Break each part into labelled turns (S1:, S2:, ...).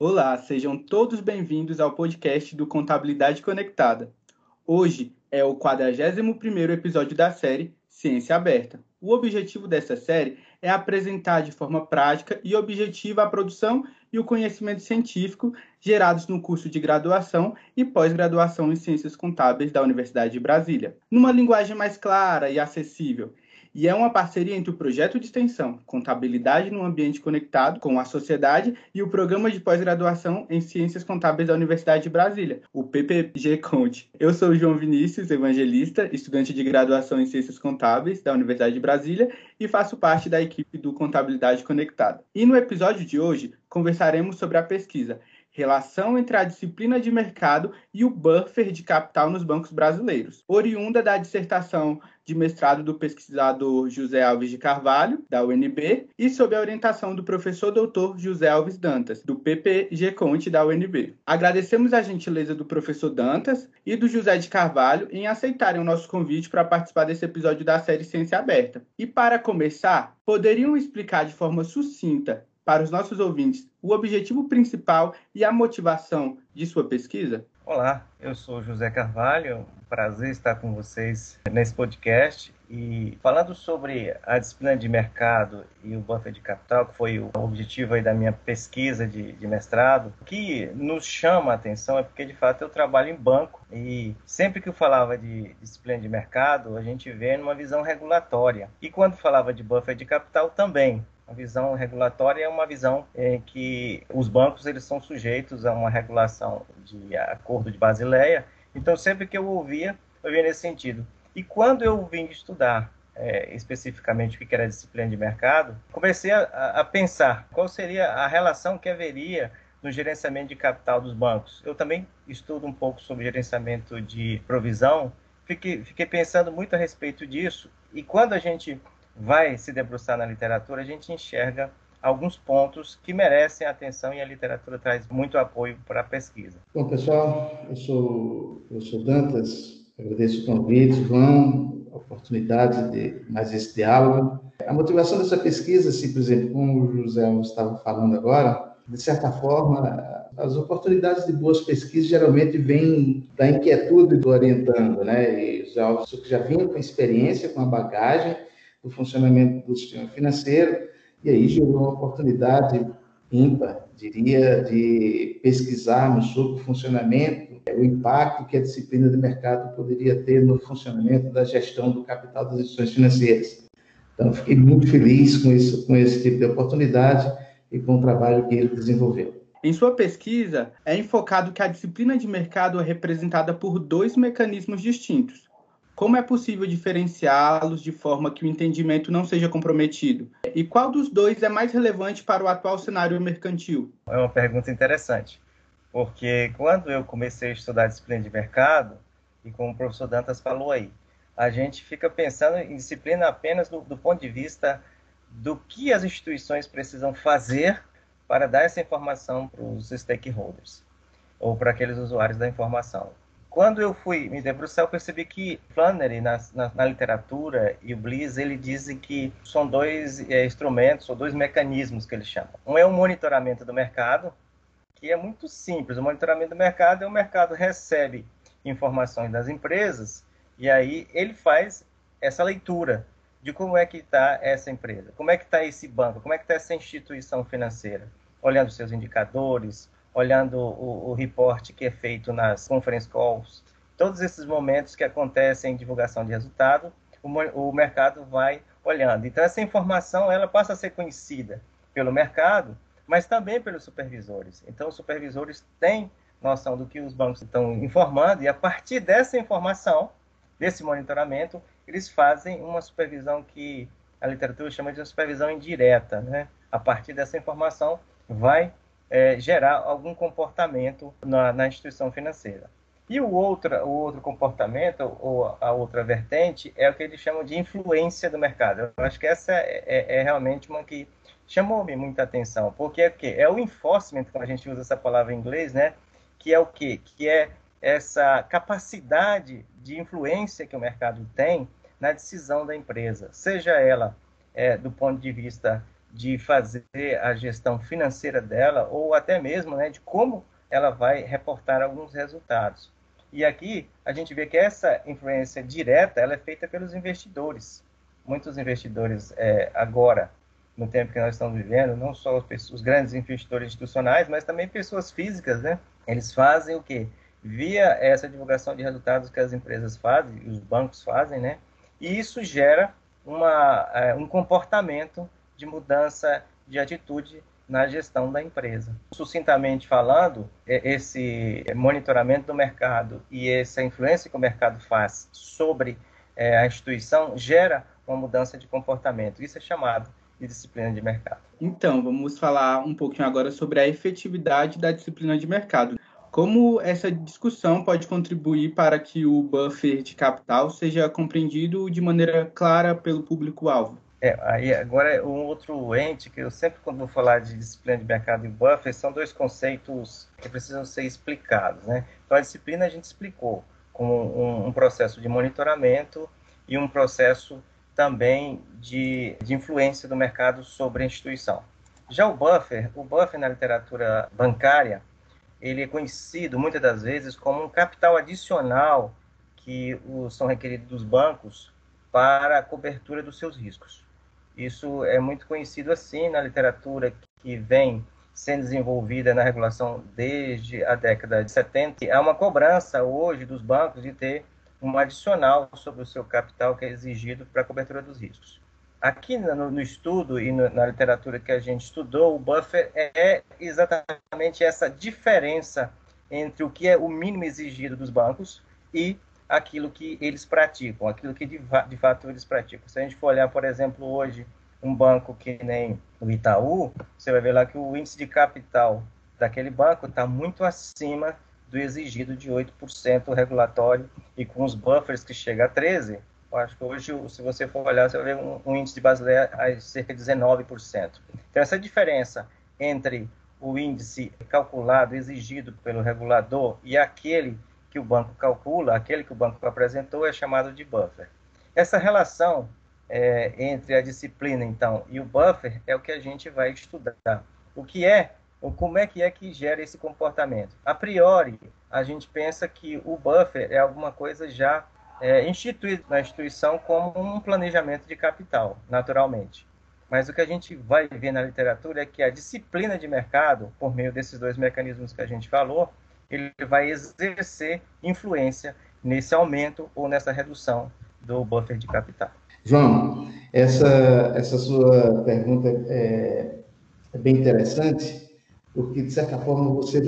S1: Olá, sejam todos bem-vindos ao podcast do Contabilidade Conectada. Hoje é o 41º episódio da série Ciência Aberta. O objetivo dessa série é apresentar de forma prática e objetiva a produção e o conhecimento científico gerados no curso de graduação e pós-graduação em Ciências Contábeis da Universidade de Brasília, numa linguagem mais clara e acessível e é uma parceria entre o projeto de extensão Contabilidade no Ambiente Conectado com a sociedade e o programa de pós-graduação em Ciências Contábeis da Universidade de Brasília, o PPG Conte. Eu sou João Vinícius, evangelista, estudante de graduação em Ciências Contábeis da Universidade de Brasília e faço parte da equipe do Contabilidade Conectada. E no episódio de hoje conversaremos sobre a pesquisa relação entre a disciplina de mercado e o buffer de capital nos bancos brasileiros, oriunda da dissertação de mestrado do pesquisador José Alves de Carvalho, da UNB, e sob a orientação do professor doutor José Alves Dantas, do PPG Conte da UNB. Agradecemos a gentileza do professor Dantas e do José de Carvalho em aceitarem o nosso convite para participar desse episódio da série Ciência Aberta. E para começar, poderiam explicar de forma sucinta para os nossos ouvintes o objetivo principal e a motivação de sua pesquisa?
S2: Olá, eu sou José Carvalho, prazer estar com vocês nesse podcast e falando sobre a disciplina de mercado e o buffer de capital, que foi o objetivo da minha pesquisa de, de mestrado, o que nos chama a atenção é porque de fato eu trabalho em banco e sempre que eu falava de disciplina de mercado, a gente vê numa visão regulatória. E quando falava de buffer de capital também, a visão regulatória é uma visão em que os bancos eles são sujeitos a uma regulação de acordo de Basileia. Então, sempre que eu ouvia, eu via nesse sentido. E quando eu vim estudar é, especificamente o que era a disciplina de mercado, comecei a, a, pensar qual seria a relação que haveria no gerenciamento de capital dos bancos. Eu também estudo um pouco sobre gerenciamento de provisão, fiquei, fiquei pensando muito a respeito disso. E quando a gente vai se debruçar na literatura, a gente enxerga alguns pontos que merecem atenção e a literatura traz muito apoio para a pesquisa.
S3: Bom, pessoal, eu sou, eu sou Dantas, agradeço o convite, João, a oportunidade de mais esse diálogo. A motivação dessa pesquisa, se, por exemplo, como o José estava falando agora, de certa forma, as oportunidades de boas pesquisas geralmente vêm da inquietude do orientando, né? E já, já vinha com experiência, com a bagagem, do funcionamento do sistema financeiro, e aí gerou uma oportunidade ímpar, diria, de pesquisarmos sobre o funcionamento, o impacto que a disciplina de mercado poderia ter no funcionamento da gestão do capital das instituições financeiras. Então, fiquei muito feliz com, isso, com esse tipo de oportunidade e com o trabalho que ele desenvolveu.
S1: Em sua pesquisa, é enfocado que a disciplina de mercado é representada por dois mecanismos distintos: como é possível diferenciá-los de forma que o entendimento não seja comprometido? E qual dos dois é mais relevante para o atual cenário mercantil?
S2: É uma pergunta interessante, porque quando eu comecei a estudar disciplina de mercado, e como o professor Dantas falou aí, a gente fica pensando em disciplina apenas do, do ponto de vista do que as instituições precisam fazer para dar essa informação para os stakeholders ou para aqueles usuários da informação. Quando eu fui me debruçar, eu percebi que Flannery, na, na, na literatura, e o Bliss, ele dizem que são dois é, instrumentos, ou dois mecanismos que ele chama. Um é o monitoramento do mercado, que é muito simples. O monitoramento do mercado é o mercado recebe informações das empresas e aí ele faz essa leitura de como é que está essa empresa, como é que está esse banco, como é que está essa instituição financeira, olhando seus indicadores, olhando o, o reporte que é feito nas conference calls, todos esses momentos que acontecem em divulgação de resultado, o, o mercado vai olhando. Então, essa informação ela passa a ser conhecida pelo mercado, mas também pelos supervisores. Então, os supervisores têm noção do que os bancos estão informando e, a partir dessa informação, desse monitoramento, eles fazem uma supervisão que a literatura chama de supervisão indireta. Né? A partir dessa informação, vai é, gerar algum comportamento na, na, instituição financeira. E o outro, o outro comportamento, ou a outra vertente, é o que eles chamam de influência do mercado. Eu acho que essa é, é, é realmente uma que chamou-me muita atenção, porque é o quê? É o enforcement, como a gente usa essa palavra em inglês, né? Que é o quê? Que é essa capacidade de influência que o mercado tem na decisão da empresa, seja ela é, do ponto de vista de fazer a gestão financeira dela ou até mesmo né, de como ela vai reportar alguns resultados. E aqui a gente vê que essa influência direta ela é feita pelos investidores. Muitos investidores é, agora, no tempo que nós estamos vivendo, não só os, os, grandes investidores institucionais, mas também pessoas físicas, né? Eles fazem o quê? Via essa divulgação de resultados que as empresas fazem, os bancos fazem, né? E isso gera uma, é, um comportamento de mudança de atitude na gestão da empresa. Sucintamente falando, esse monitoramento do mercado e essa influência que o mercado faz sobre é, a instituição gera uma mudança de comportamento. Isso é chamado de disciplina de mercado.
S1: Então, vamos falar um pouquinho agora sobre a efetividade da disciplina de mercado. Como essa discussão pode contribuir para que o buffer de capital seja compreendido de maneira clara pelo público-alvo?
S2: É, aí agora é um outro ente que eu sempre quando vou falar de disciplina de mercado e buffer são dois conceitos que precisam ser explicados, né? Então a disciplina a gente explicou como um, um processo de monitoramento e um processo também de, de influência do mercado sobre a instituição. Já o buffer, o buffer na literatura bancária, ele é conhecido muitas das vezes como um capital adicional que são requeridos dos bancos para a cobertura dos seus riscos. Isso é muito conhecido assim na literatura que vem sendo desenvolvida na regulação desde a década de 70. Há uma cobrança hoje dos bancos de ter um adicional sobre o seu capital que é exigido para a cobertura dos riscos. Aqui no, no estudo e no, na literatura que a gente estudou, o buffer é exatamente essa diferença entre o que é o mínimo exigido dos bancos e aquilo que eles praticam, aquilo que de, de fato eles praticam. Se a gente for olhar, por exemplo, hoje, um banco que nem o Itaú, você vai ver lá que o índice de capital daquele banco está muito acima do exigido de 8% regulatório e com os buffers que chega a 13%. Eu acho que hoje, se você for olhar, você vai ver um, um índice de Basileia a cerca de 19%. Então, essa diferença entre o índice calculado, exigido pelo regulador, e aquele que o banco calcula, aquele que o banco apresentou, é chamado de buffer. Essa relação é, entre a disciplina, então, e o buffer é o que a gente vai estudar. O que é, ou como é que é que gera esse comportamento? A priori, a gente pensa que o buffer é alguma coisa já é, na instituição como um planejamento de capital, naturalmente. Mas o que a gente vai ver na literatura é que a disciplina de mercado, por meio desses dois mecanismos que a gente falou, ele vai exercer influência nesse aumento ou nessa redução do buffer de capital.
S3: João, essa, essa sua pergunta é, é bem interessante, porque, de certa forma, você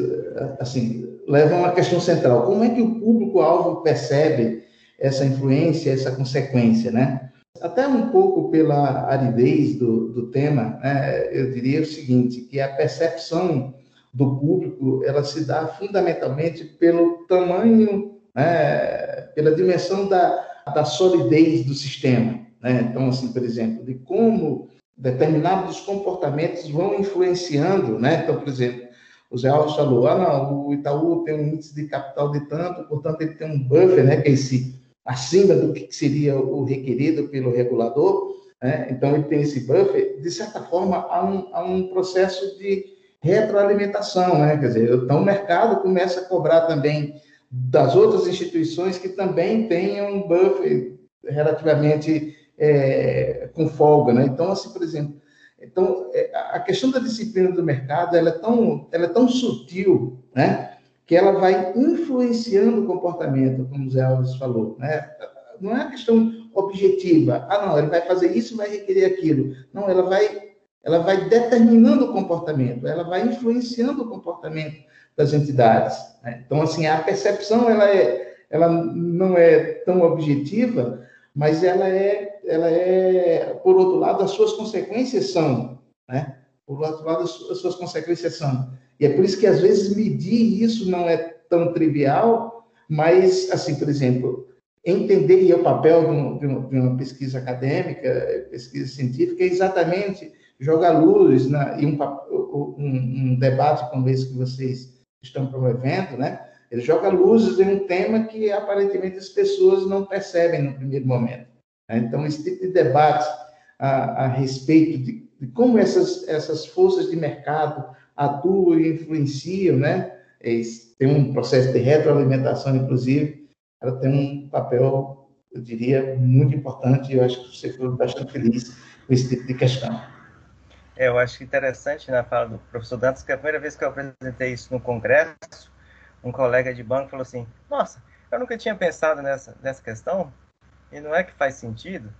S3: assim, leva a uma questão central. Como é que o público-alvo percebe essa influência, essa consequência, né? Até um pouco pela aridez do, do tema, né, eu diria o seguinte, que a percepção do público, ela se dá fundamentalmente pelo tamanho, né, pela dimensão da, da solidez do sistema. Né? Então, assim, por exemplo, de como determinados comportamentos vão influenciando, né? Então, por exemplo, o Zé Alves falou, ah, não, o Itaú tem um índice de capital de tanto, portanto, ele tem um buffer, né, que é esse acima do que seria o requerido pelo regulador, né? então ele tem esse buffer, de certa forma, há um, há um processo de retroalimentação, né? quer dizer, então o mercado começa a cobrar também das outras instituições que também tenham um buffer relativamente é, com folga, né? Então, assim, por exemplo, então, é, a questão da disciplina do mercado, ela é tão, ela é tão sutil, né? Que ela vai influenciando o comportamento, como o Zé Alves falou, né? Não é uma questão objetiva. Ah, não, ele vai fazer isso, vai requerer aquilo. Não, ela vai, ela vai determinando o comportamento, ela vai influenciando o comportamento das entidades. Né? Então, assim, a percepção, ela é, ela não é tão objetiva, mas ela é, ela é, por outro lado, as suas consequências são, né? Por outro lado, as suas consequências são. E é por isso que, às vezes, medir isso não é tão trivial, mas, assim, por exemplo, entender o papel de, de uma pesquisa acadêmica, pesquisa científica, é exatamente jogar luz na, e um, um, um debate como esse que vocês estão promovendo, né? Ele joga luzes em um tema que aparentemente as pessoas não percebem no primeiro momento. Né? Então, esse tipo de debate a, a respeito de, de como essas, essas forças de mercado atuam e influenciam, né? Tem um processo de retroalimentação, inclusive, ela tem um papel, eu diria, muito importante, e eu acho que você foi bastante feliz com esse tipo de questão.
S2: É, eu acho interessante na fala do professor Dantas que a primeira vez que eu apresentei isso no congresso, um colega de banco falou assim: Nossa, eu nunca tinha pensado nessa, nessa questão e não é que faz sentido.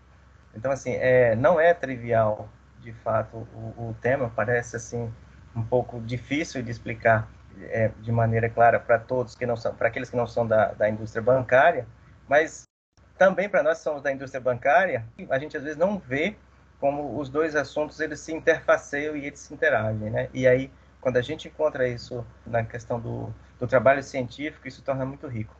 S2: Então, assim, é, não é trivial, de fato, o, o tema. Parece, assim, um pouco difícil de explicar é, de maneira clara para todos que não são, para aqueles que não são da, da indústria bancária, mas também para nós que somos da indústria bancária, a gente às vezes não vê como os dois assuntos eles se interfaceiam e eles se interagem, né? E aí, quando a gente encontra isso na questão do, do trabalho científico, isso torna muito rico.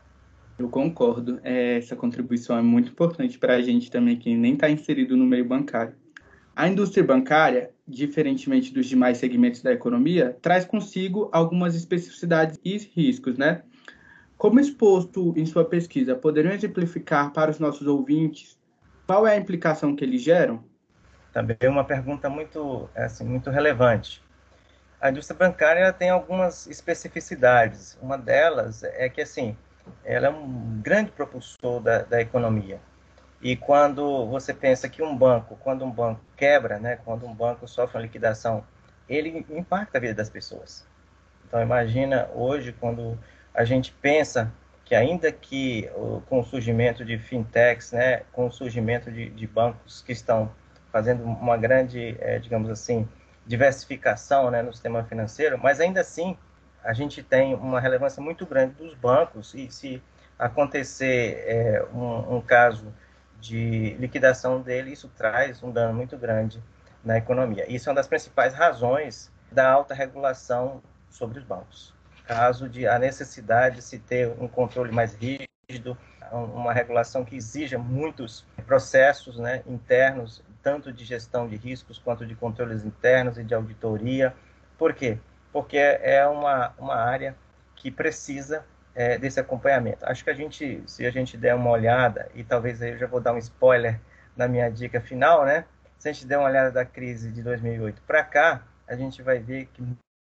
S1: Eu concordo. É, essa contribuição é muito importante para a gente também que nem está inserido no meio bancário. A indústria bancária, diferentemente dos demais segmentos da economia, traz consigo algumas especificidades e riscos, né? Como exposto em sua pesquisa, poderiam exemplificar para os nossos ouvintes qual é a implicação que eles geram?
S2: Também é uma pergunta muito, assim, muito relevante. A indústria bancária tem algumas especificidades. Uma delas é que, assim, ela é um grande propulsor da, da economia. E quando você pensa que um banco, quando um banco quebra, né, quando um banco sofre uma liquidação, ele impacta a vida das pessoas. Então imagina hoje quando a gente pensa que ainda que com o surgimento de fintechs, né, com o surgimento de, de bancos que estão fazendo uma grande, é, digamos assim, diversificação né, no sistema financeiro, mas ainda assim a gente tem uma relevância muito grande dos bancos e se acontecer é, um, um, caso de liquidação dele, isso traz um dano muito grande na economia. Isso é uma das principais razões da alta regulação sobre os bancos. Caso de a necessidade de se ter um controle mais rígido, uma regulação que exija muitos processos né, internos tanto de gestão de riscos quanto de controles internos e de auditoria. Por quê? Porque é uma, uma área que precisa é, desse acompanhamento. Acho que a gente, se a gente der uma olhada, e talvez aí eu já vou dar um spoiler na minha dica final, né? Se a gente der uma olhada da crise de 2008 para cá, a gente vai ver que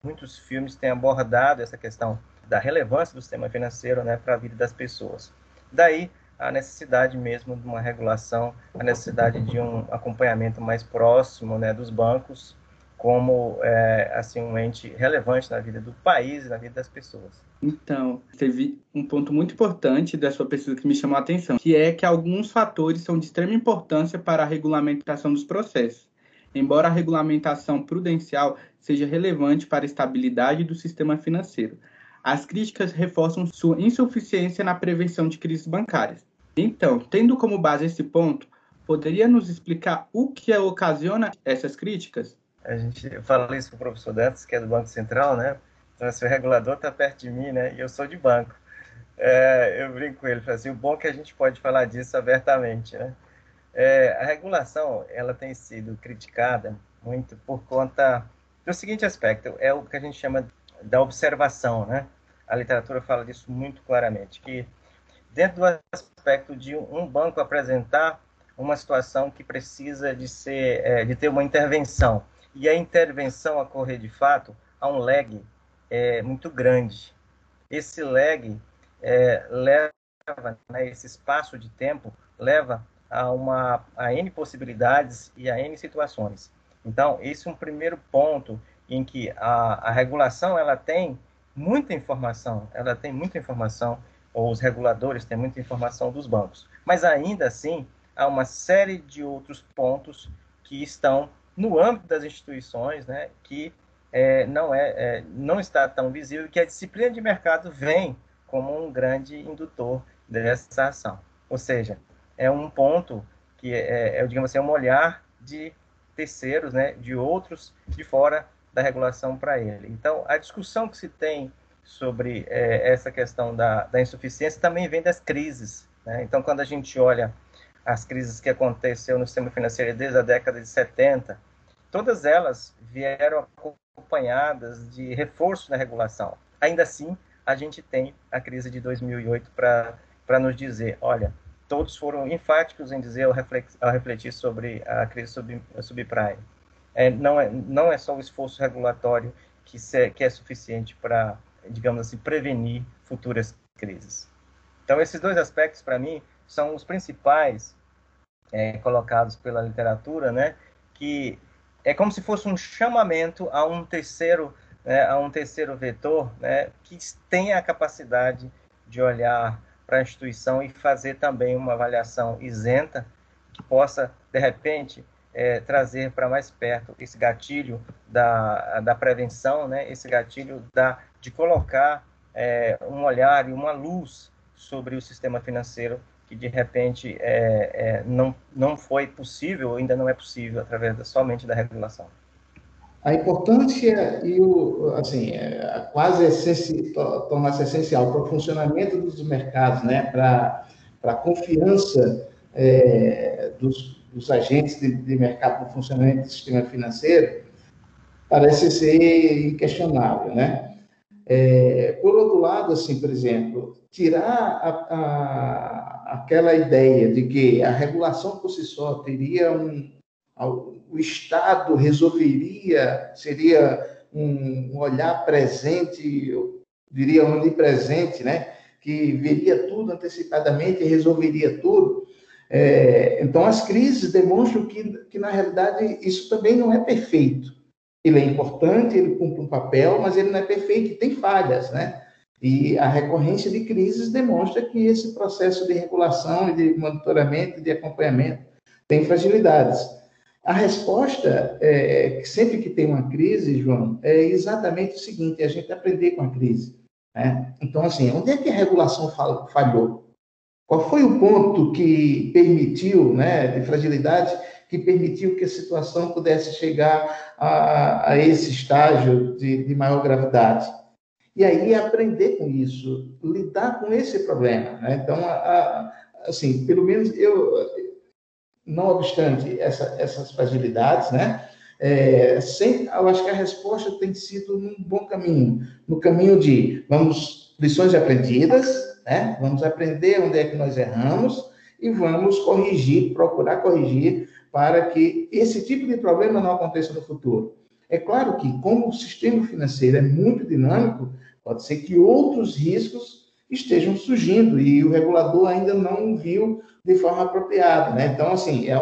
S2: muitos filmes têm abordado essa questão da relevância do sistema financeiro né, para a vida das pessoas. Daí a necessidade mesmo de uma regulação, a necessidade de um acompanhamento mais próximo né, dos bancos como é, assim um ente relevante na vida do país e na vida das pessoas.
S1: Então, teve um ponto muito importante da sua pesquisa que me chamou a atenção, que é que alguns fatores são de extrema importância para a regulamentação dos processos. Embora a regulamentação prudencial seja relevante para a estabilidade do sistema financeiro, as críticas reforçam sua insuficiência na prevenção de crises bancárias. Então, tendo como base esse ponto, poderia nos explicar o que ocasiona essas críticas?
S2: A gente fala isso para o professor Dantas, que é do Banco Central, né? Então, assim, o regulador está perto de mim, né? E eu sou de banco. É, eu brinco com ele, assim, o bom é que a gente pode falar disso abertamente, né? É, a regulação, ela tem sido criticada muito por conta do seguinte aspecto, é o que a gente chama da observação, né? A literatura fala disso muito claramente, que dentro do aspecto de um banco apresentar uma situação que precisa de ser, é, de ter uma intervenção e a intervenção ocorrer de fato, há um lag é, muito grande. Esse lag é, leva, né, esse espaço de tempo leva a uma a n possibilidades e a n situações. Então, esse é um primeiro ponto em que a, a regulação ela tem muita informação, ela tem muita informação, ou os reguladores têm muita informação dos bancos. Mas ainda assim, há uma série de outros pontos que estão no âmbito das instituições, né, que é, não, é, é, não está tão visível, que a disciplina de mercado vem como um grande indutor dessa ação. Ou seja, é um ponto que é, é digamos assim, é um olhar de terceiros, né, de outros de fora da regulação para ele. Então, a discussão que se tem sobre é, essa questão da, da, insuficiência também vem das crises. Né? Então, quando a gente olha as crises que aconteceu no sistema financeiro desde a década de 70, todas elas vieram acompanhadas de reforço na regulação. Ainda assim, a gente tem a crise de 2008 para nos dizer, olha, todos foram enfáticos em dizer ao refletir, sobre a crise sub, subprime é, não, é, não é só o esforço regulatório que, se, que é suficiente para, digamos assim, prevenir futuras crises. Então, esses dois aspectos, para mim, são os principais é, colocados pela literatura, né, que é como se fosse um chamamento a um terceiro, né, a um terceiro vetor, né, que tenha a capacidade de olhar para a instituição e fazer também uma avaliação isenta que possa, de repente, é, trazer para mais perto esse gatilho da, da prevenção, né, esse gatilho da, de colocar é, um olhar e uma luz sobre o sistema financeiro que de repente é, é, não, não foi possível, ainda não é possível através da, somente da regulação.
S3: A importância e o, assim, é, quase essenci, torna-se essencial para o funcionamento dos mercados, né, para, para a confiança é, dos, dos agentes de, de mercado no funcionamento do sistema financeiro, parece ser inquestionável, né? É, por outro lado, assim, por exemplo, tirar a, a, aquela ideia de que a regulação por si só teria um, o Estado resolveria, seria um olhar presente, eu diria onipresente, né? que veria tudo antecipadamente e resolveria tudo. É, então, as crises demonstram que, que, na realidade, isso também não é perfeito. Ele é importante, ele cumpre um papel, mas ele não é perfeito, tem falhas, né? E a recorrência de crises demonstra que esse processo de regulação e de monitoramento e de acompanhamento tem fragilidades. A resposta, é, sempre que tem uma crise, João, é exatamente o seguinte: é a gente aprender com a crise. Né? Então, assim, onde é que a regulação falhou? Qual foi o ponto que permitiu, né, de fragilidade, que permitiu que a situação pudesse chegar a, a esse estágio de, de maior gravidade? E aí aprender com isso, lidar com esse problema. Né? Então, a, a, assim, pelo menos eu, não obstante essa, essas fragilidades, né? É, sem, eu acho que a resposta tem sido num bom caminho, no caminho de vamos lições aprendidas, né? Vamos aprender onde é que nós erramos e vamos corrigir, procurar corrigir para que esse tipo de problema não aconteça no futuro. É claro que, como o sistema financeiro é muito dinâmico, pode ser que outros riscos estejam surgindo e o regulador ainda não viu de forma apropriada. Né? Então, assim, é,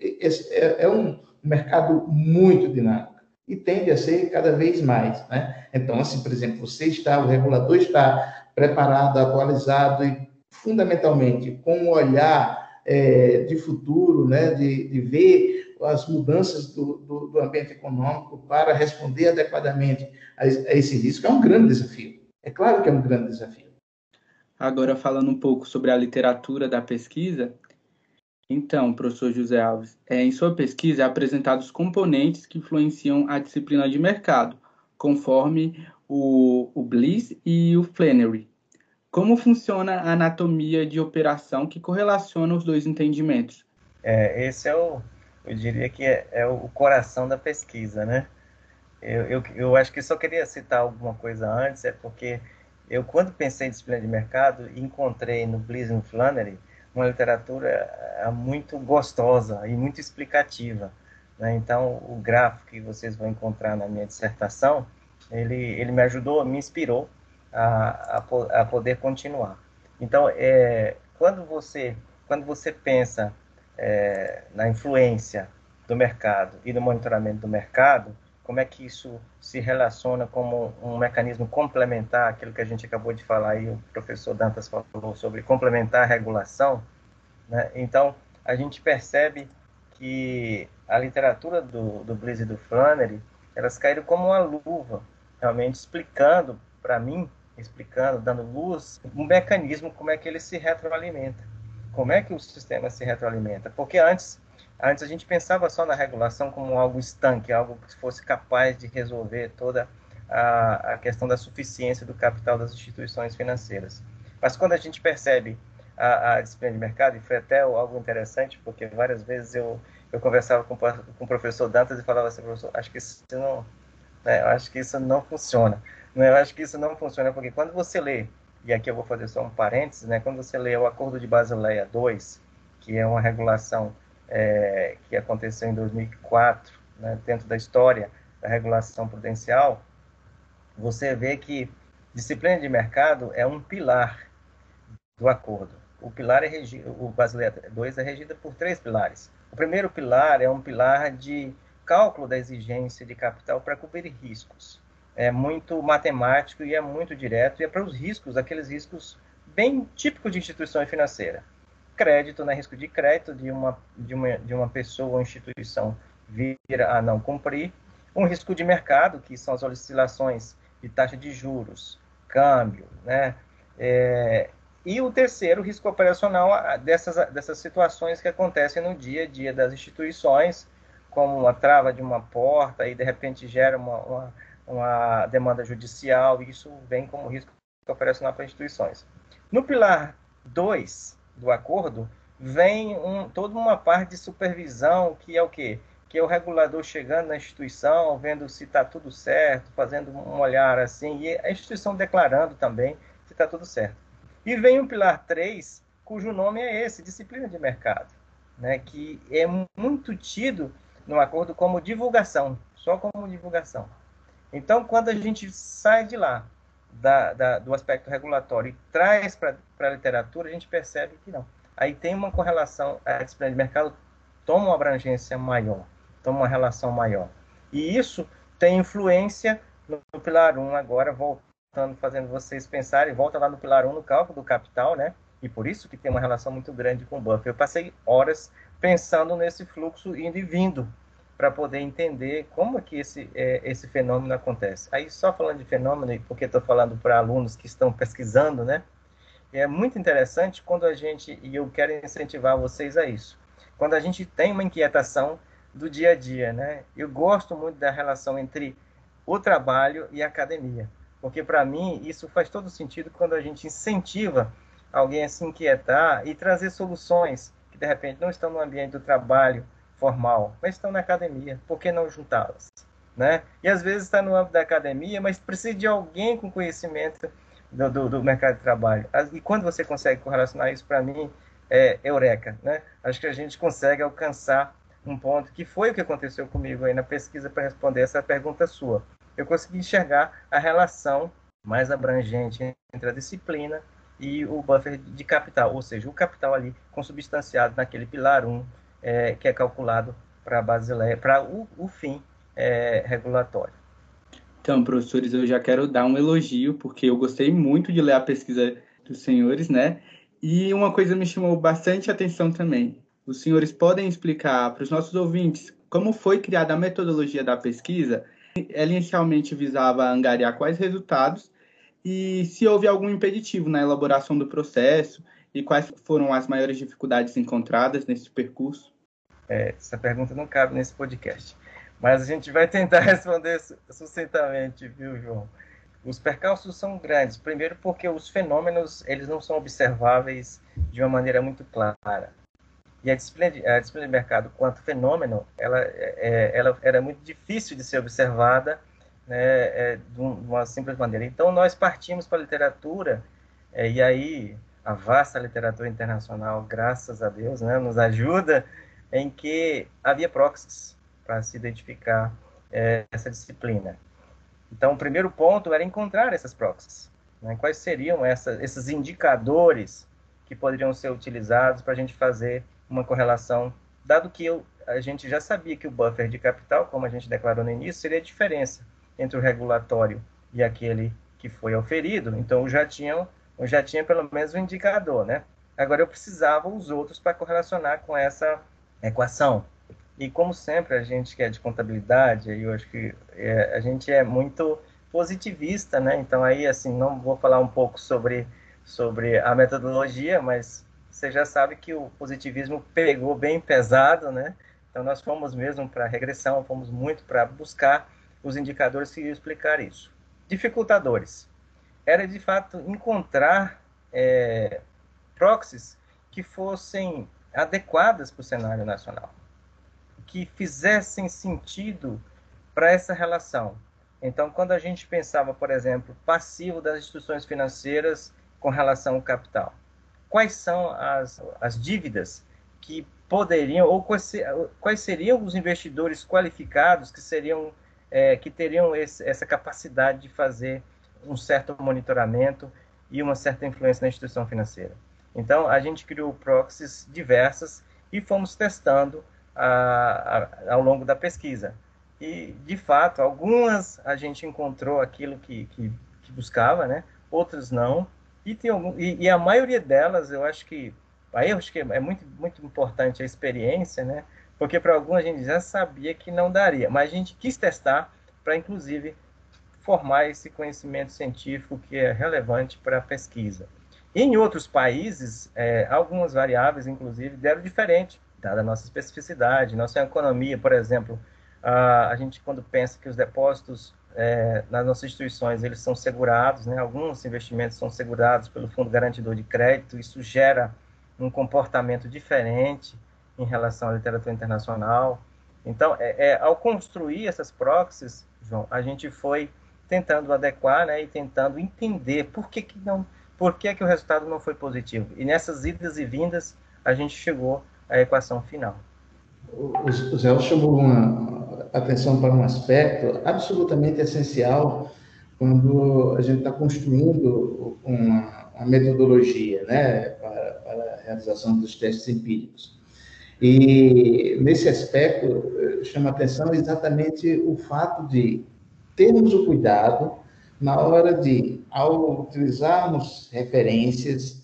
S3: é, é, é um mercado muito dinâmico e tende a ser cada vez mais. Né? Então, assim, por exemplo, você está, o regulador está preparado, atualizado e, fundamentalmente, com um olhar é, de futuro, né, de, de ver as mudanças do, do, do, ambiente econômico para responder adequadamente a, a esse risco, é um grande desafio. É claro que é um grande desafio.
S1: Agora, falando um pouco sobre a literatura da pesquisa, então, professor José Alves, é, em sua pesquisa é apresentados os componentes que influenciam a disciplina de mercado, conforme o, o Bliss e o Flannery. Como funciona a anatomia de operação que correlaciona os dois entendimentos?
S2: É, esse é o, eu diria que é, é o coração da pesquisa, né? Eu, eu, eu acho que só queria citar alguma coisa antes, é porque eu, quando pensei em disciplina de mercado, encontrei no Bliss e Flannery uma literatura eh, muito gostosa e muito explicativa. Né? Então, o gráfico que vocês vão encontrar na minha dissertação, ele, ele me ajudou, me inspirou a, a, a poder continuar. Então, é, quando, você, quando você pensa é, na influência do mercado e do monitoramento do mercado, como é que isso se relaciona como um mecanismo complementar, aquilo que a gente acabou de falar aí, o professor Dantas falou sobre complementar a regulação. Né? Então, a gente percebe que a literatura do, do Bliss e do Flannery, elas caíram como uma luva, realmente explicando para mim, explicando, dando luz, um mecanismo como é que ele se retroalimenta. Como é que o sistema se retroalimenta? Porque antes Antes a gente pensava só na regulação como algo estanque, algo que fosse capaz de resolver toda a, a questão da suficiência do capital das instituições financeiras. Mas quando a gente percebe a, a, disciplina de mercado, e foi até algo interessante, porque várias vezes eu, eu conversava com, com o professor Dantas e falava assim, professor, acho que isso não, né, acho que isso não funciona. Eu acho que isso não funciona porque quando você lê, e aqui eu vou fazer só um parênteses, né, quando você lê o Acordo de Basileia II, que é uma regulação é, que aconteceu em 2004, né, dentro da história da regulação prudencial, você vê que disciplina de mercado é um pilar do acordo. O pilar é regido, o Basileia 2 é regido por três pilares. O primeiro pilar é um pilar de cálculo da exigência de capital para cobrir riscos. É muito matemático e é muito direto, e é para os riscos, aqueles riscos bem típicos de instituição financeira. Crédito, né, risco de crédito de uma, de uma, de uma pessoa ou instituição vir a não cumprir. Um risco de mercado, que são as oscilações de taxa de juros, câmbio, né? É, e o terceiro, risco operacional dessas, dessas situações que acontecem no dia a dia das instituições, como uma trava de uma porta e de repente gera uma, uma, uma demanda judicial, e isso vem como risco operacional para instituições. No pilar 2 do acordo, vem um, toda uma parte de supervisão, que é o quê? Que é o regulador chegando na instituição, vendo se está tudo certo, fazendo um olhar assim, e a instituição declarando também se está tudo certo. E vem o pilar 3, cujo nome é esse, disciplina de mercado, né, que é muito tido no acordo como divulgação, só como divulgação. Então, quando a gente sai de lá, da, da, do aspecto regulatório, e traz para a literatura, a gente percebe que não. Aí tem uma correlação, a disciplina de mercado toma uma abrangência maior, toma uma relação maior. E isso tem influência no, no pilar 1 agora, voltando fazendo vocês pensarem, volta lá no pilar 1, no cálculo do capital, né? E por isso que tem uma relação muito grande com o buffer. Eu passei horas pensando nesse fluxo indo e vindo para poder entender como é que esse, é, esse fenômeno acontece. Aí, só falando de fenômeno, e porque estou falando para alunos que estão pesquisando, né? É muito interessante quando a gente, e eu quero incentivar vocês a isso, quando a gente tem uma inquietação do dia a dia, né? Eu gosto muito da relação entre o trabalho e a academia. Porque, para mim, isso faz todo sentido quando a gente incentiva alguém a se inquietar e trazer soluções de repente, não estão no ambiente do trabalho formal, mas estão na academia. Por que não juntá-las? Né? E, às vezes, está no âmbito da academia, mas precisa de alguém com conhecimento do, do, do mercado de trabalho. E quando você consegue correlacionar isso, para mim, é eureka. Né? Acho que a gente consegue alcançar um ponto que foi o que aconteceu comigo aí na pesquisa para responder essa pergunta sua eu consegui enxergar a relação mais abrangente entre a disciplina e o buffer de capital, ou seja, o capital ali consubstanciado naquele pilar 1, é, que é calculado para Basileia, para o, o, fim é, regulatório.
S1: Então, professores, eu já quero dar um elogio, porque eu gostei muito de ler a pesquisa dos senhores, né? E uma coisa me chamou bastante atenção também. Os senhores podem explicar para os nossos ouvintes como foi criada a metodologia da pesquisa ela inicialmente visava angariar quais resultados e se houve algum impeditivo na elaboração do processo e quais foram as maiores dificuldades encontradas nesse percurso?
S2: É, essa pergunta não cabe nesse podcast, mas a gente vai tentar responder sucintamente, viu, João? Os percalços são grandes. Primeiro, porque os fenômenos eles não são observáveis de uma maneira muito clara. E a disciplina de, a disciplina de mercado, quanto fenômeno, ela, é, é, ela era muito difícil de ser observada né, é, de uma simples maneira. Então, nós partimos para a literatura, é, e aí a vasta literatura internacional, graças a Deus, né, nos ajuda em que havia proxies para se identificar é, essa disciplina. Então, o primeiro ponto era encontrar essas proxies. Né, quais seriam essa, esses indicadores que poderiam ser utilizados para a gente fazer uma correlação, dado que eu, a gente já sabia que o buffer de capital, como a gente declarou no início, seria a diferença entre o regulatório e aquele que foi oferido, então eu já tinha, eu já tinha pelo menos um indicador, né? Agora eu precisava os outros para correlacionar com essa equação. E como sempre a gente que é de contabilidade, eu acho que é, a gente é muito positivista, né? Então aí assim não vou falar um pouco sobre sobre a metodologia, mas você já sabe que o positivismo pegou bem pesado, né? Então nós fomos mesmo para regressão, fomos muito para buscar os indicadores iam explicar isso. Dificultadores. Era de fato encontrar é, proxies que fossem adequadas para o cenário nacional, que fizessem sentido para essa relação. Então, quando a gente pensava, por exemplo, passivo das instituições financeiras com relação ao capital, quais são as, as dívidas que poderiam ou quais, quais seriam os investidores qualificados que seriam é, que teriam esse, essa capacidade de fazer um certo monitoramento e uma certa influência na instituição financeira. Então, a gente criou proxies diversas e fomos testando a, a, ao longo da pesquisa. E, de fato, algumas a gente encontrou aquilo que, que, que buscava, né? outras não. E, tem algum, e, e, a maioria delas, eu acho que. Aí eu acho que é muito, muito importante a experiência, né? Porque para alguns a gente já sabia que não daria, mas a gente quis testar para, inclusive, formar esse conhecimento científico que é relevante para a pesquisa. Em outros países, é, algumas variáveis, inclusive, deram diferente, dada a nossa especificidade, nossa economia, por exemplo. A, a gente, quando pensa que os depósitos é, nas nossas instituições, eles são segurados, né? alguns investimentos são segurados pelo Fundo Garantidor de Crédito, isso gera um comportamento diferente em relação à literatura internacional. Então, é, é, ao construir essas proxies, João, a gente foi tentando adequar né, e tentando entender por que, que não por que, que o resultado não foi positivo. E nessas idas e vindas, a gente chegou à equação final.
S3: O Zé chamou uma atenção para um aspecto absolutamente essencial quando a gente está construindo uma, uma, metodologia né, para, para a realização dos testes empíricos. E nesse aspecto, chama atenção exatamente o fato de termos o cuidado na hora de, ao utilizarmos referências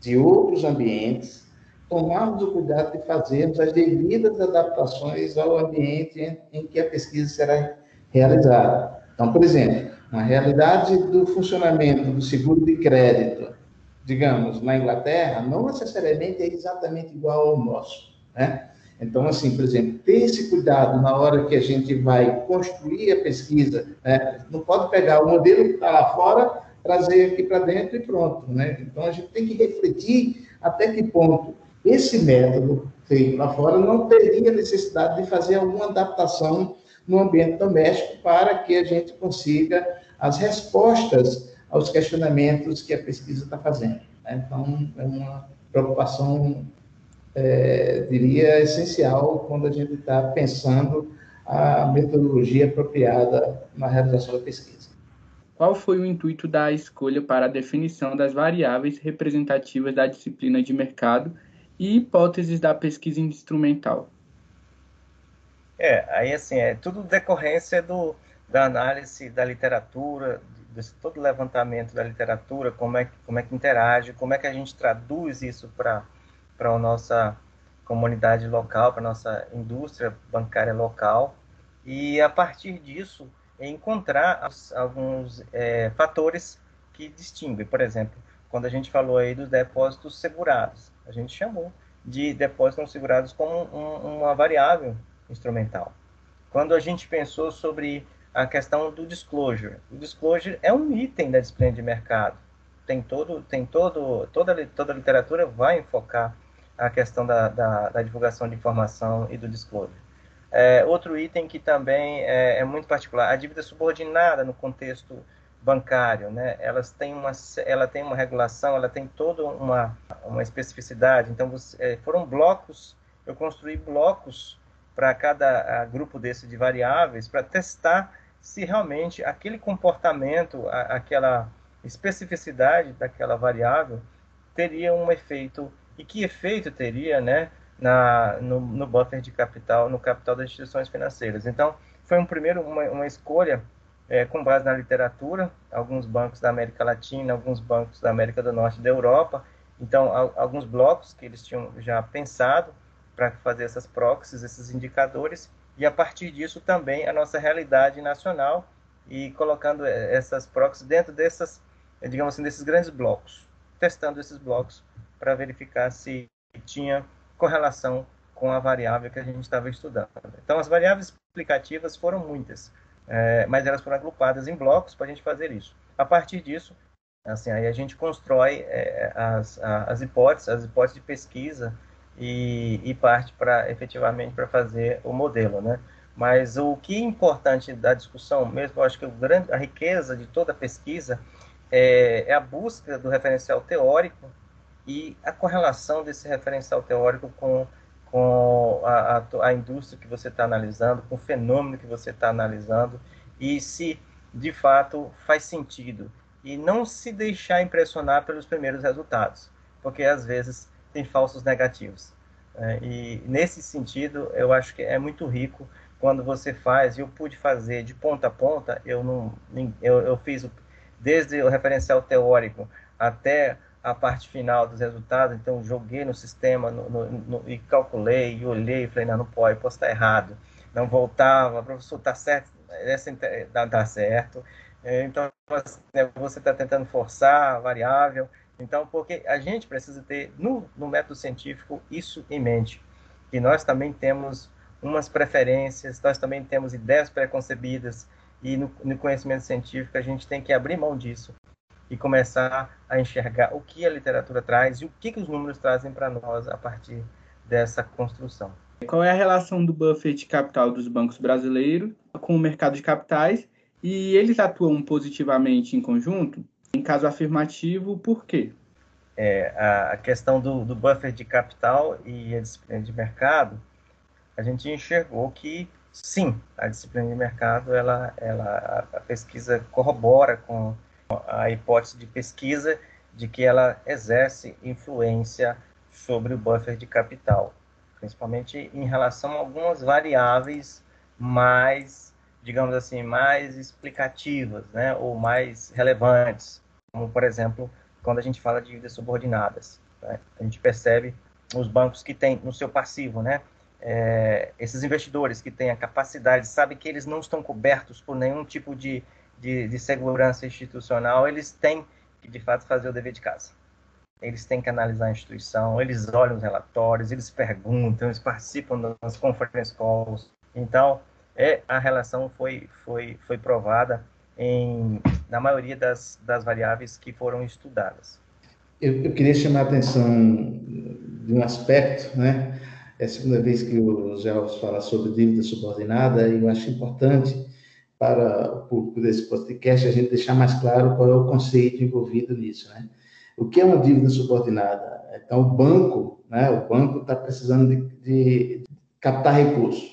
S3: de outros ambientes, tomarmos o cuidado de fazermos as devidas adaptações ao ambiente em, que a pesquisa será realizada. Então, por exemplo, uma realidade do funcionamento do seguro de crédito, digamos, na Inglaterra, não necessariamente é exatamente igual ao nosso, né? Então, assim, por exemplo, ter esse cuidado na hora que a gente vai construir a pesquisa, né? não pode pegar o modelo que está lá fora, trazer aqui para dentro e pronto. Né? Então, a gente tem que refletir até que ponto esse método feito lá fora não teria necessidade de fazer alguma adaptação no ambiente doméstico para que a gente consiga as respostas aos questionamentos que a pesquisa está fazendo. Né? Então, é uma preocupação é, diria, essencial quando a gente está pensando a metodologia apropriada na realização da pesquisa.
S1: Qual foi o intuito da escolha para a definição das variáveis representativas da disciplina de mercado e hipóteses da pesquisa instrumental?
S2: É, aí assim, é tudo decorrência do, da análise da literatura, de, todo o levantamento da literatura, como é, como é que interage, como é que a gente traduz isso para para a nossa comunidade local, para a nossa indústria bancária local, e a partir disso encontrar alguns é, fatores que distinguem. Por exemplo, quando a gente falou aí dos depósitos segurados, a gente chamou de depósitos segurados como um, uma variável instrumental. Quando a gente pensou sobre a questão do disclosure, o disclosure é um item da disciplina de mercado. Tem todo, tem todo, toda, toda a literatura vai enfocar a questão da, da, da divulgação de informação e do disclosure. É, outro item que também é, é, muito particular, a dívida subordinada no contexto bancário, né? Elas têm uma, ela tem uma regulação, ela tem toda uma, uma especificidade. Então, você, é, foram blocos, eu construí blocos para cada grupo desse de variáveis para testar se realmente aquele comportamento, a, aquela especificidade daquela variável teria um efeito e que efeito teria né, na, no, no buffer de capital, no capital das instituições financeiras. Então, foi um primeiro uma, uma escolha é, com base na literatura, alguns bancos da América Latina, alguns bancos da América do Norte e da Europa, então alguns blocos que eles tinham já pensado para fazer essas proxies, esses indicadores, e a partir disso também a nossa realidade nacional e colocando é, essas proxies dentro dessas, digamos assim, desses grandes blocos, testando esses blocos para verificar se tinha correlação com a variável que a gente estava estudando. Então, as variáveis explicativas foram muitas, é, mas elas foram agrupadas em blocos para a gente fazer isso. A partir disso, assim, aí a gente constrói é, as, as hipóteses, as hipóteses de pesquisa e, e parte para efetivamente para fazer o modelo, né? Mas o que é importante da discussão, mesmo eu acho que grande, a riqueza de toda a pesquisa é, é a busca do referencial teórico e a correlação desse referencial teórico com, com a, a, a indústria que você está analisando, com o fenômeno que você está analisando, e se de fato faz sentido. E não se deixar impressionar pelos primeiros resultados, porque às vezes tem falsos negativos. É, e nesse sentido, eu acho que é muito rico quando você faz, e eu pude fazer de ponta a ponta, eu não eu, eu fiz desde o referencial teórico até a parte final dos resultados, então joguei no sistema no, no, no, e calculei, e olhei, e falei, não, não pode, posso estar errado. Não voltava, professor, está certo, essa dá certo. É, então, assim, né, você está tentando forçar a variável. Então, porque a gente precisa ter, no, no método científico, isso em mente. Que nós também temos umas preferências, nós também temos ideias preconcebidas, e no, no conhecimento científico a gente tem que abrir mão disso e começar a enxergar o que a literatura traz e o que, que os números trazem para nós a partir dessa construção.
S1: Qual é a relação do buffer de capital dos bancos brasileiros com o mercado de capitais e eles atuam positivamente em conjunto? Em caso afirmativo, por quê?
S2: É, a questão do, do buffer de capital e a disciplina de mercado, a gente enxergou que sim, a disciplina de mercado, ela, ela, a pesquisa corrobora com a hipótese de pesquisa de que ela exerce influência sobre o buffer de capital, principalmente em relação a algumas variáveis mais, digamos assim, mais explicativas, né, ou mais relevantes, como por exemplo, quando a gente fala de dívidas subordinadas, né, a gente percebe os bancos que têm no seu passivo, né, é, esses investidores que têm a capacidade, sabem que eles não estão cobertos por nenhum tipo de de, de segurança institucional, eles têm que, de fato, fazer o dever de casa. Eles têm que analisar a instituição, eles olham os relatórios, eles perguntam, eles participam das conference calls. Então, é, a relação foi, foi, foi provada em, na maioria das, das variáveis que foram estudadas.
S3: Eu, eu queria chamar a atenção de um aspecto, né? É a segunda vez que o Zé Alves fala sobre dívida subordinada e eu acho importante para o público desse podcast a gente deixar mais claro qual é o conceito envolvido nisso, né? O que é uma dívida subordinada? Então, o banco, né? O banco está precisando de, de, captar recursos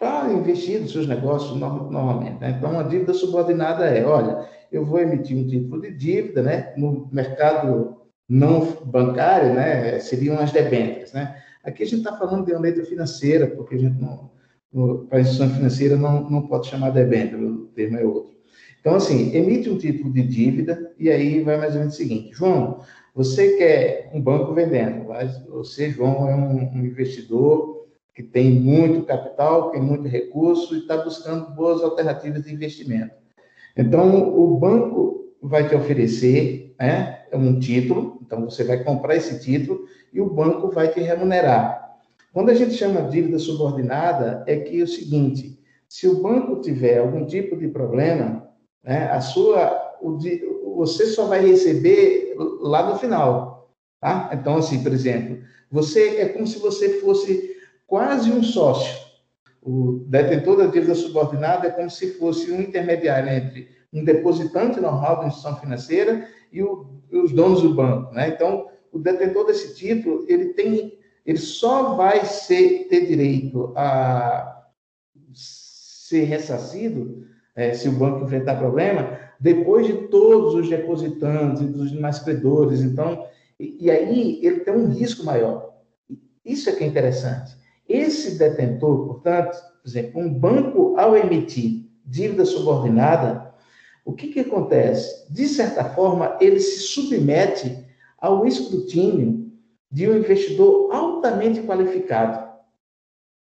S3: para investir nos seus negócios normalmente. Né? Então, uma dívida subordinada é, olha, eu vou emitir um título de dívida, né? No mercado não bancário, né? Seriam as debêntures, né? Aqui a gente está falando de uma letra financeira, porque a gente não para a instituição financeira não, não pode chamar debênture, o termo é outro. Então, assim, emite um título de dívida e aí vai mais ou menos o seguinte, João, você quer um banco vendendo, mas você, João, é um, um investidor que tem muito capital, tem muito recurso e está buscando boas alternativas de investimento. Então, o banco vai te oferecer né, um título, então você vai comprar esse título e o banco vai te remunerar. Quando a gente chama dívida subordinada, é que é o seguinte: se o banco tiver algum tipo de problema, né, a sua, o, você só vai receber lá no final. Tá? Então, assim, por exemplo, você é como se você fosse quase um sócio. O detentor da dívida subordinada é como se fosse um intermediário entre um depositante normal da instituição financeira e o, os donos do banco. Né? Então, o detentor desse título ele tem ele só vai ser, ter direito a ser ressarcido, é, se o banco enfrentar problema, depois de todos os depositantes e dos demais credores. Então, e, e, aí ele tem um risco maior. Isso é que é interessante. Esse detentor, portanto, por exemplo, um banco, ao emitir dívida subordinada, o que, que acontece? De certa forma, ele se submete ao escrutínio de um investidor altamente qualificado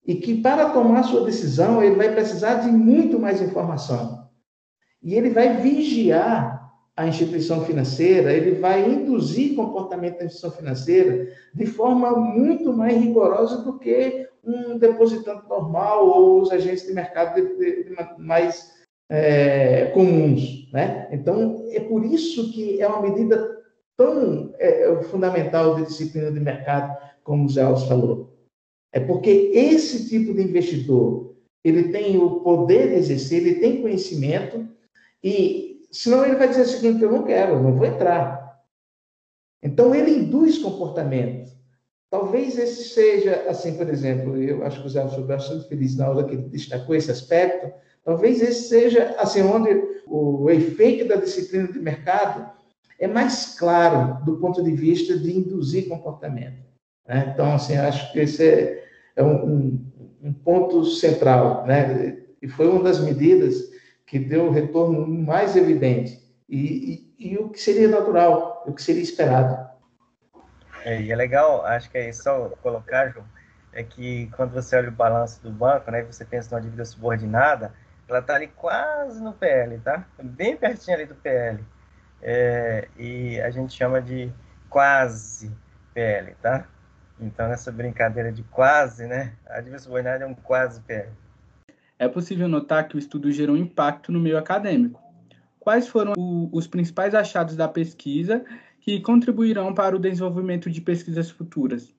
S3: e que para tomar sua decisão ele vai precisar de muito mais informação. E ele vai vigiar a instituição financeira, ele vai induzir comportamento da instituição financeira de forma muito mais rigorosa do que um depositante normal ou os agentes de mercado de, de, de mais é, comuns. Né? Então, é por isso que é uma medida tão é, é fundamental de disciplina de mercado, como o Zé Alves falou. É porque esse tipo de investidor, ele tem o poder de exercer, ele tem conhecimento, e senão ele vai dizer o seguinte, eu não quero, eu não vou entrar. Então, ele induz comportamento Talvez esse seja, assim, por exemplo, eu acho que o Zé foi bastante feliz na hora que ele destacou esse aspecto, talvez esse seja, assim, onde o efeito da disciplina de mercado é mais claro do ponto de vista de induzir comportamento. Né? Então, assim, acho que esse é, é um, um, ponto central, né? E foi uma das medidas que deu o retorno mais evidente e, e, e o que seria natural, o que seria esperado.
S2: É, e é legal, acho que é só colocar, João, é que quando você olha o balanço do banco, né, você pensa numa dívida subordinada, ela está ali quase no PL, tá? Bem pertinho ali do PL. É, e a gente chama de quase PL, tá? Então, nessa brincadeira de quase, né? A dívida subordinada é um quase PL.
S1: É possível notar que o estudo gerou impacto no meio acadêmico. Quais foram o, os principais achados da pesquisa que contribuirão para o desenvolvimento de pesquisas futuras?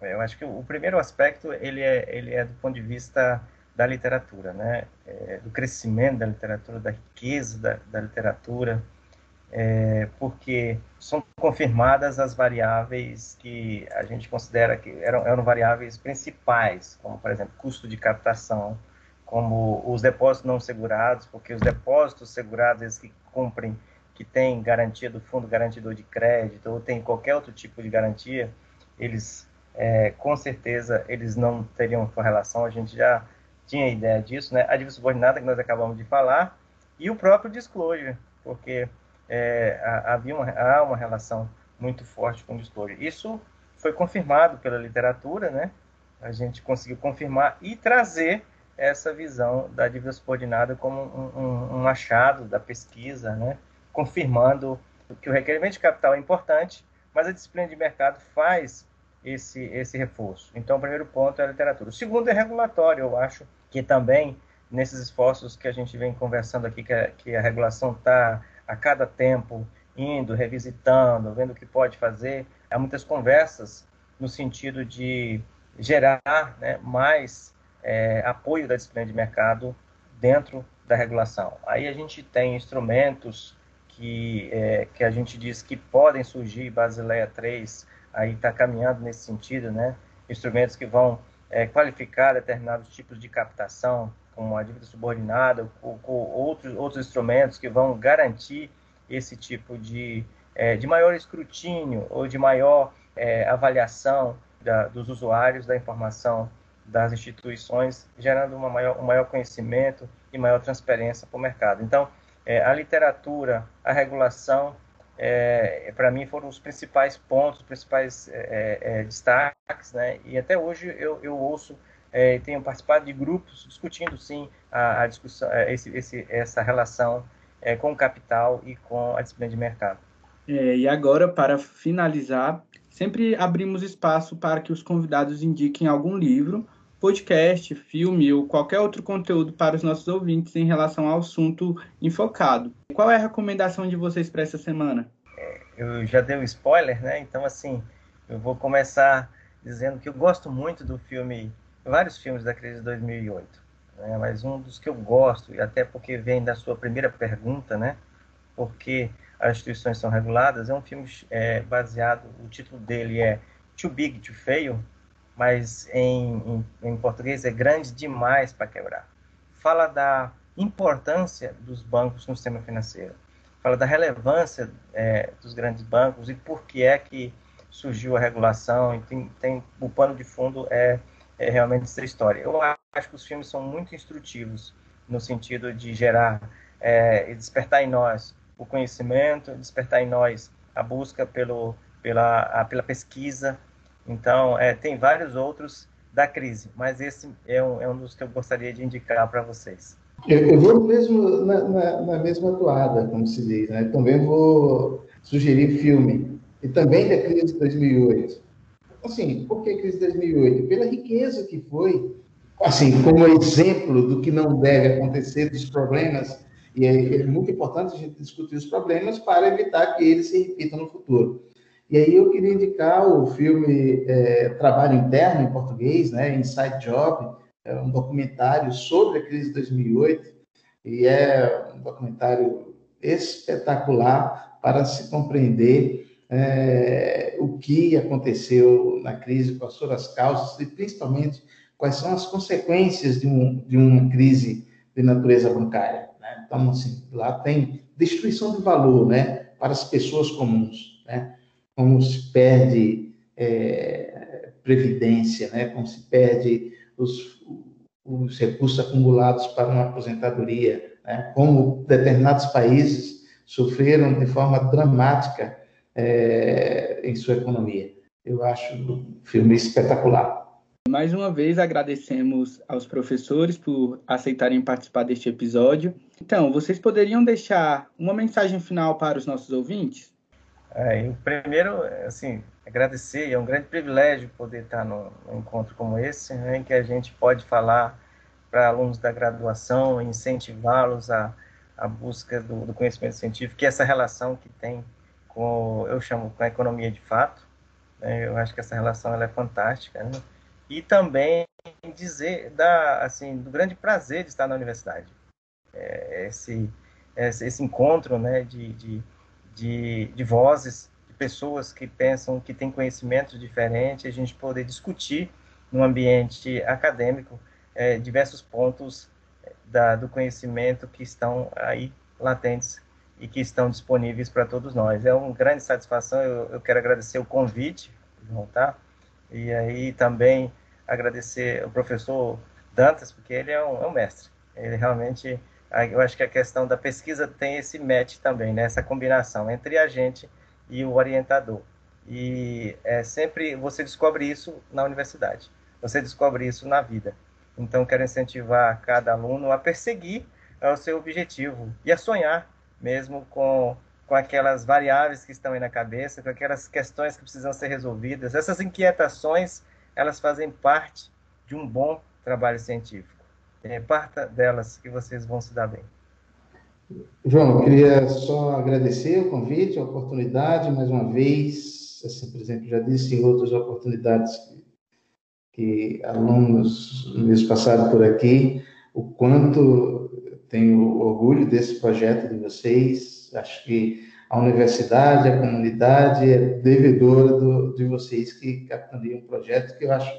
S2: Eu acho que o primeiro aspecto ele é, ele é do ponto de vista da literatura, né? É, do crescimento da literatura, da riqueza da, da literatura, é, porque são confirmadas as variáveis que a gente considera que eram, eram variáveis principais, como, por exemplo, custo de captação, como os depósitos não segurados, porque os depósitos segurados, eles que cumprem, que têm garantia do fundo garantidor de crédito, ou tem qualquer outro tipo de garantia, eles, é, com certeza, eles não teriam correlação, a gente já tinha ideia disso, né? A dívida subordinada que nós acabamos de falar e o próprio disclosure, porque é, havia uma, há uma relação muito forte com o disclosure. Isso foi confirmado pela literatura, né? A gente conseguiu confirmar e trazer essa visão da dívida subordinada como um, um, um achado da pesquisa, né? Confirmando que o requerimento de capital é importante, mas a disciplina de mercado faz esse, esse reforço. Então, o primeiro ponto é a literatura. O segundo é regulatório, eu acho que também, nesses esforços que a gente vem conversando aqui, que a, que a regulação está a cada tempo indo, revisitando, vendo o que pode fazer, há muitas conversas no sentido de gerar né, mais é, apoio da disciplina de mercado dentro da regulação. Aí a gente tem instrumentos que, é, que a gente diz que podem surgir, Basileia 3, aí está caminhando nesse sentido, né? Instrumentos que vão é, qualificar determinados tipos de captação, como a dívida subordinada, ou, ou outros, outros instrumentos que vão garantir esse tipo de, é, de maior escrutínio ou de maior é, avaliação da, dos usuários da informação das instituições, gerando uma maior, um maior conhecimento e maior transparência para o mercado. Então, é, a literatura, a regulação é, para mim foram os principais pontos, os principais é, é, é destaques, né? E até hoje eu, eu ouço é, tenho participado de grupos discutindo sim a, a discussão, é, esse, esse, essa relação com o capital e com a disciplina de mercado.
S1: e agora, para finalizar, sempre abrimos espaço para que os convidados indiquem algum livro, podcast, filme ou qualquer outro conteúdo para os nossos ouvintes em relação ao assunto enfocado. Qual é a recomendação de vocês para essa semana?
S2: É, eu já dei um spoiler, né? Então, assim, eu vou começar dizendo que eu gosto muito do filme, vários filmes da crise de 2008, né? mas um dos que eu gosto, e até porque vem da sua primeira pergunta, né? Porque as instituições são reguladas, é um filme é, baseado, o título dele é Too Big to Fail, mas em, em, em português é grande demais para quebrar. Fala da importância dos bancos no sistema financeiro, fala da relevância é, dos grandes bancos e por que é que surgiu a regulação, e tem, tem o pano de fundo é, é realmente essa história. Eu acho que os filmes são muito instrutivos no sentido de gerar é, e despertar em nós o conhecimento, despertar em nós a busca pelo, pela, a, pela pesquisa, então, é, tem vários outros da crise, mas esse é um, é um dos que eu gostaria de indicar para vocês.
S3: Eu, eu, vou mesmo na, na, na, mesma toada, como se diz, né? Também vou sugerir filme, e também da crise de 2008. Assim, por que crise de 2008? Pela riqueza que foi, assim, como exemplo do que não deve acontecer, dos problemas, e é, é muito importante a gente discutir os problemas para evitar que eles se repitam no futuro. E aí eu queria indicar o filme é, Trabalho Interno, em português, né, Inside Job, é um documentário sobre a crise de 2008, e é um documentário espetacular para se compreender é, o que aconteceu na crise, quais foram as causas e principalmente quais são as consequências de, um, de uma crise de natureza bancária. Né? Então, assim, lá tem destruição de valor né, para as pessoas comuns, né? como se perde é, previdência, né? como se perde os, os recursos acumulados para uma aposentadoria, né? como determinados países sofreram de forma dramática é, em sua economia. Eu acho um filme espetacular.
S1: Mais uma vez agradecemos aos professores por aceitarem participar deste episódio. Então, vocês poderiam deixar uma mensagem final para os nossos ouvintes?
S2: É, primeiro, assim, agradecer, é um grande privilégio poder estar num, num encontro como esse, né, em que a gente pode falar para alunos da graduação, incentivá-los à, à busca do, do, conhecimento científico, que é essa relação que tem com, eu chamo, com a economia de fato, né, eu acho que essa relação ela é fantástica, né, e também dizer da, assim, do grande prazer de estar na universidade, é, esse, esse, esse encontro, né, de, de de, de vozes, de pessoas que pensam, que têm conhecimentos diferentes, a gente poder discutir no ambiente acadêmico é, diversos pontos é, da, do conhecimento que estão aí latentes e que estão disponíveis para todos nós. É uma grande satisfação, eu, eu quero agradecer o convite, tá? e aí também agradecer ao professor Dantas, porque ele é um, é um mestre, ele realmente eu acho que a questão da pesquisa tem esse match também, né? essa combinação entre a gente e o orientador. E é sempre você descobre isso na universidade, você descobre isso na vida. Então, quero incentivar cada aluno a perseguir é, o seu objetivo e a sonhar mesmo com, com aquelas variáveis que estão aí na cabeça, com aquelas questões que precisam ser resolvidas. Essas inquietações, elas fazem parte de um bom trabalho científico é, parta delas que vocês vão se dar bem.
S3: João, eu queria só agradecer o convite, a oportunidade, mais uma vez, assim, por exemplo, já disse em outras oportunidades que, que alunos mesmo passaram por aqui, o quanto tenho orgulho desse projeto de vocês, acho que a universidade, a comunidade é devedora do, de vocês que capitaneam um projeto que eu acho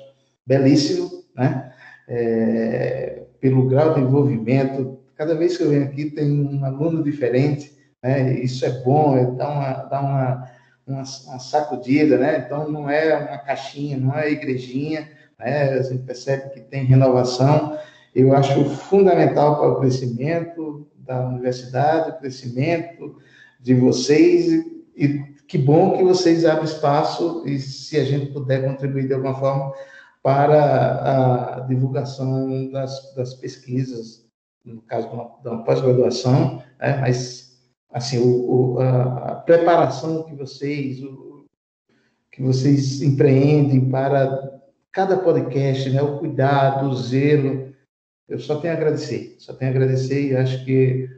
S3: belíssimo, né? É, pelo grau de envolvimento. Cada vez que eu venho aqui tem um aluno diferente, né? Isso é bom, é, dá uma, dá uma, uma, uma sacudida, né? Então não é uma caixinha, não é igrejinha, né? A gente percebe que tem renovação. Eu acho fundamental para o crescimento da universidade, o crescimento de vocês e que bom que vocês abrem espaço e se a gente puder contribuir de alguma forma para a divulgação das, das pesquisas, no caso da pós-graduação, né? mas assim o, o, a, preparação que vocês o, que vocês empreendem para cada podcast, né? o cuidado, o zelo, eu só tenho a agradecer, só tenho a agradecer e acho que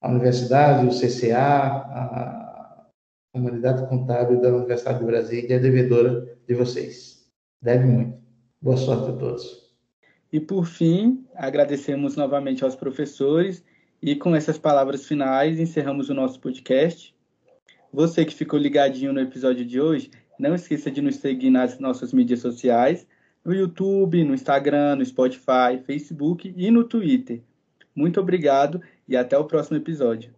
S3: a universidade, o CCA, a comunidade contábil da Universidade do Brasil é devedora de vocês. Deve muito. Boa sorte a todos.
S1: E por fim, agradecemos novamente aos professores e com essas palavras finais encerramos o nosso podcast. Você que ficou ligadinho no episódio de hoje, não esqueça de nos seguir nas nossas mídias sociais, no YouTube, no Instagram, no Spotify, Facebook e no Twitter. Muito obrigado e até o próximo episódio.